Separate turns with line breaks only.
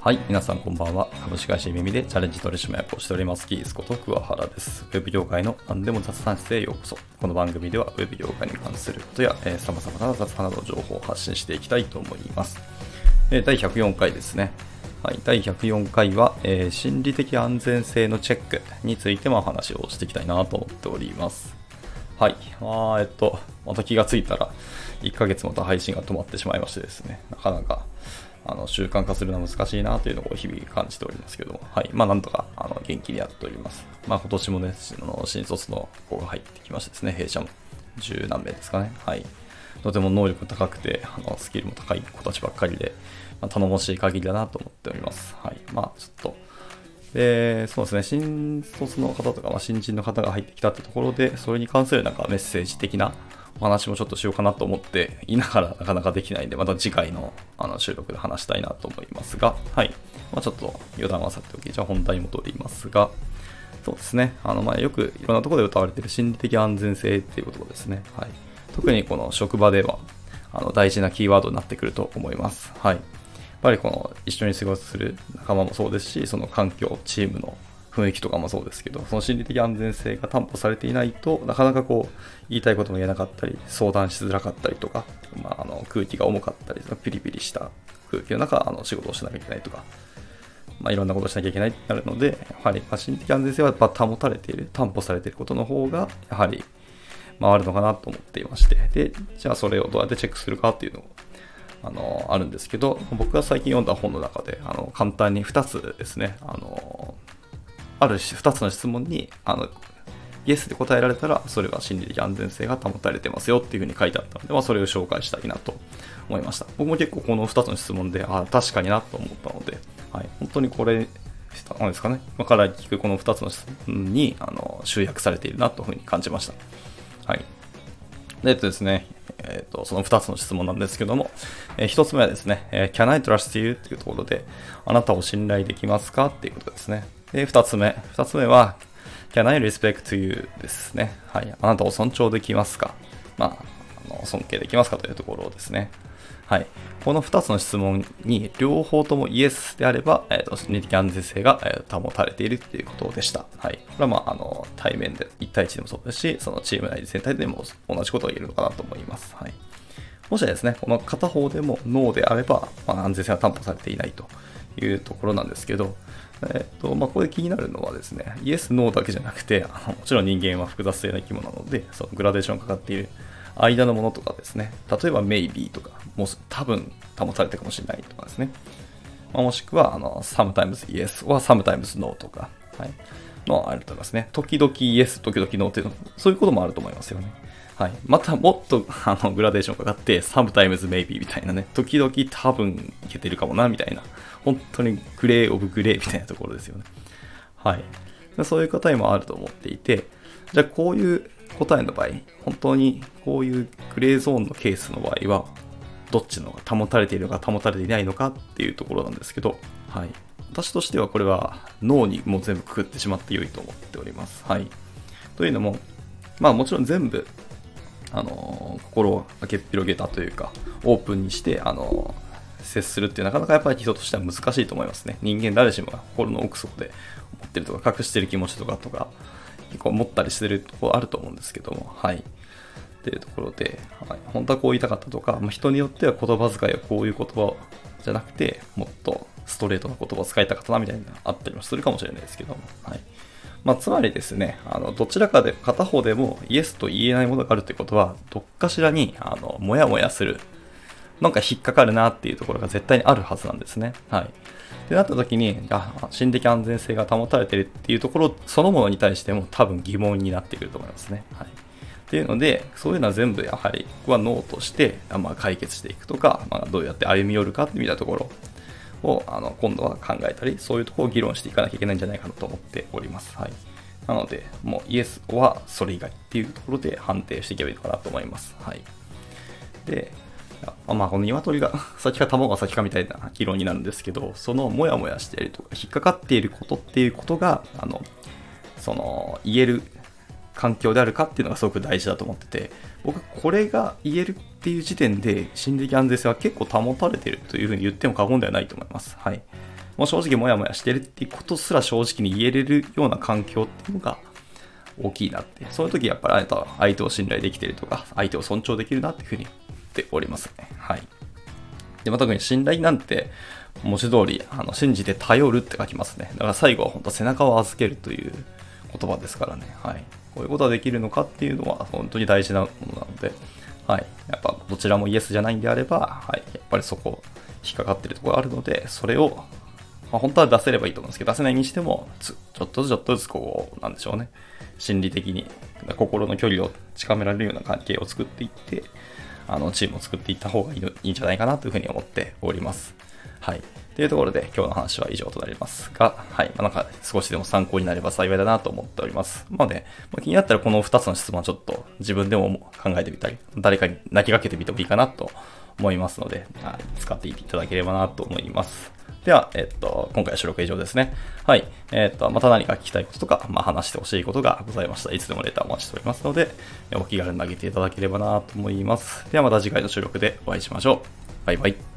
はい、皆さんこんばんは。株式会社耳でチャレンジ取締役をしております、キースこと桑原です。ウェブ業界の何でも雑談室へようこそ。この番組ではウェブ業界に関することや、えー、様々な雑談など情報を発信していきたいと思います。えー、第104回ですね。はい、第104回は、えー、心理的安全性のチェックについてもお話をしていきたいなと思っております。はい。あえっと、また気がついたら、1ヶ月また配信が止まってしまいましてですね、なかなか、あの、習慣化するのは難しいなというのを日々感じておりますけども、はい。まあ、なんとか、あの、元気にやっております。まあ、今年もね、あの新卒の子が入ってきましてですね、弊社も十何名ですかね。はい。とても能力高くて、あの、スキルも高い子たちばっかりで、まあ、頼もしい限りだなと思っております。はい。まあ、ちょっと、で、そうですね、新卒の方とか、まあ、新人の方が入ってきたってところで、それに関するなんかメッセージ的なお話もちょっとしようかなと思っていながらなかなかできないんで、また次回のあの収録で話したいなと思いますが、はい。まあ、ちょっと余談はさておき、じゃあ本題に戻りますが、そうですね、あのまあよくいろんなところで歌われている心理的安全性っていうことですね。はい。特にこの職場ではあの大事なキーワードになってくると思います。はい。っぱりこの一緒に過ごする仲間もそうですし、その環境、チームの雰囲気とかもそうですけど、その心理的安全性が担保されていないとなかなかこう、言いたいことも言えなかったり、相談しづらかったりとか、まあ、あの空気が重かったり、ピリピリした空気の中、あの仕事をしなきゃいけないとか、まあ、いろんなことをしなきゃいけないってなるので、やはり、ま心理的安全性はやっ保たれている、担保されていることの方が、やはり回るのかなと思っていまして、で、じゃあそれをどうやってチェックするかっていうのをあのあるんですけど僕が最近読んだ本の中であの簡単に2つですねあのある2つの質問にあのイエスで答えられたらそれは心理的安全性が保たれてますよっていうふうに書いてあったので、まあ、それを紹介したいなと思いました。僕も結構この2つの質問でああ確かになと思ったので、はい、本当にこれなんですかね今から聞くこの2つの質問にあの集約されているなというふうに感じました。はい。でえっとですね、えっ、ー、と、その2つの質問なんですけども、えー、1つ目はですね、えー、Can I trust you? っていうところで、あなたを信頼できますか？っていうことですね。で、2つ目。2つ目は、Can I respect you? ですね。はい。あなたを尊重できますか？ま、の尊敬できますかというところですね。はい。この2つの質問に両方ともイエスであれば、えーと、心理的安全性が、え、保たれているということでした。はい。これはまあ、あの、対面で1対1でもそうですし、そのチーム内全体でも同じことが言えるのかなと思います。はい。もしですね、この片方でもノーであれば、まあ、安全性は担保されていないというところなんですけど、えっ、と、まあ、ここで気になるのはですね、イエス、ノーだけじゃなくて、あのもちろん人間は複雑性な生き物なので、そのグラデーションかかっている間のものとかですね、例えば maybe とか、もう多分保たれてるかもしれないとかですね、まあ、もしくはあの sometimes yes or sometimes no とか、はい、のあると思いますね。時々 yes、時々 no っていうの、そういうこともあると思いますよね。はい。またもっとあのグラデーションかかって、sometimes maybe みたいなね、時々多分いけてるかもな、みたいな、本当にグレーオブグレーみたいなところですよね。はい。そういう答えもあると思っていて、じゃあこういう答えの場合、本当にこういうグレーゾーンのケースの場合は、どっちのが保たれているのか保たれていないのかっていうところなんですけど、はい。私としてはこれは脳にもう全部くくってしまって良いと思っております。はい。というのも、まあもちろん全部、あの心を開けっ広げたというか、オープンにして、あの接するってなかなかやっぱり人としては難しいと思いますね。人間誰しもが心の奥底で思ってるとか、隠してる気持ちとかとか、結構持ったりしてるとこあると思うんですけども、はい。っていうところで、はい、本当はこう言いたかったとか、まあ、人によっては言葉遣いはこういう言葉じゃなくて、もっとストレートな言葉を使いたかったなみたいなあったりもするかもしれないですけども、はい。まあ、つまりですね、あの、どちらかで、片方でもイエスと言えないものがあるということは、どっかしらに、あの、もやもやする、なんか引っかかるなっていうところが絶対にあるはずなんですね。はい。ってなった時に、あ、心的安全性が保たれてるっていうところそのものに対しても多分疑問になってくると思いますね。はい。っていうので、そういうのは全部やはり、ここはノーとして、まあ、解決していくとか、まあ、どうやって歩み寄るかってみたところを、あの、今度は考えたり、そういうところを議論していかなきゃいけないんじゃないかなと思っております。はい。なので、もうイエスはそれ以外っていうところで判定していけばいいのかなと思います。はい。で、まあ、この鶏が 先か卵が先かみたいな議論になるんですけど、そのモヤモヤしているとか、引っかかっていることっていうことが、あの、その、言える環境であるかっていうのがすごく大事だと思ってて、僕これが言えるっていう時点で心理的安全性は結構保たれてるというふうに言っても過言ではないと思います。はい。もう正直モヤモヤしてるっていうことすら正直に言えれるような環境っていうのが大きいなって。そういう時やっぱりあなたは相手を信頼できてるとか、相手を尊重できるなっていうふうにておりますね。はい。で、まあ、特に信頼なんて、文字通り、あの、信じて頼るって書きますね。だから最後は本当背中を預けるという言葉ですからね。はい。こういうことができるのかっていうのは本当に大事なものなので、はい。やっぱどちらもイエスじゃないんであれば、はい。やっぱりそこ引っかかってるところがあるので、それを、まあ、本当は出せればいいと思うんですけど、出せないにしても、ちょっとずつちょっとずつこう、なんでしょうね。心理的に心の距離を近められるような関係を作っていって、あの、チームを作っていった方がいいんじゃないかなというふうに思っております。はい。というところで今日の話は以上となりますが、はい。まあ、なんか少しでも参考になれば幸いだなと思っております。まあね、まあ、気になったらこの2つの質問ちょっと自分でも考えてみたり、誰かに泣きかけてみてもいいかなと思いますので、はい、使っていただければなと思います。では、えっと、今回は収録以上ですね。はい。えっと、また何か聞きたいこととか、まあ、話してほしいことがございましたいつでもレターお待ちしておりますので、お気軽に投げていただければなと思います。ではまた次回の収録でお会いしましょう。バイバイ。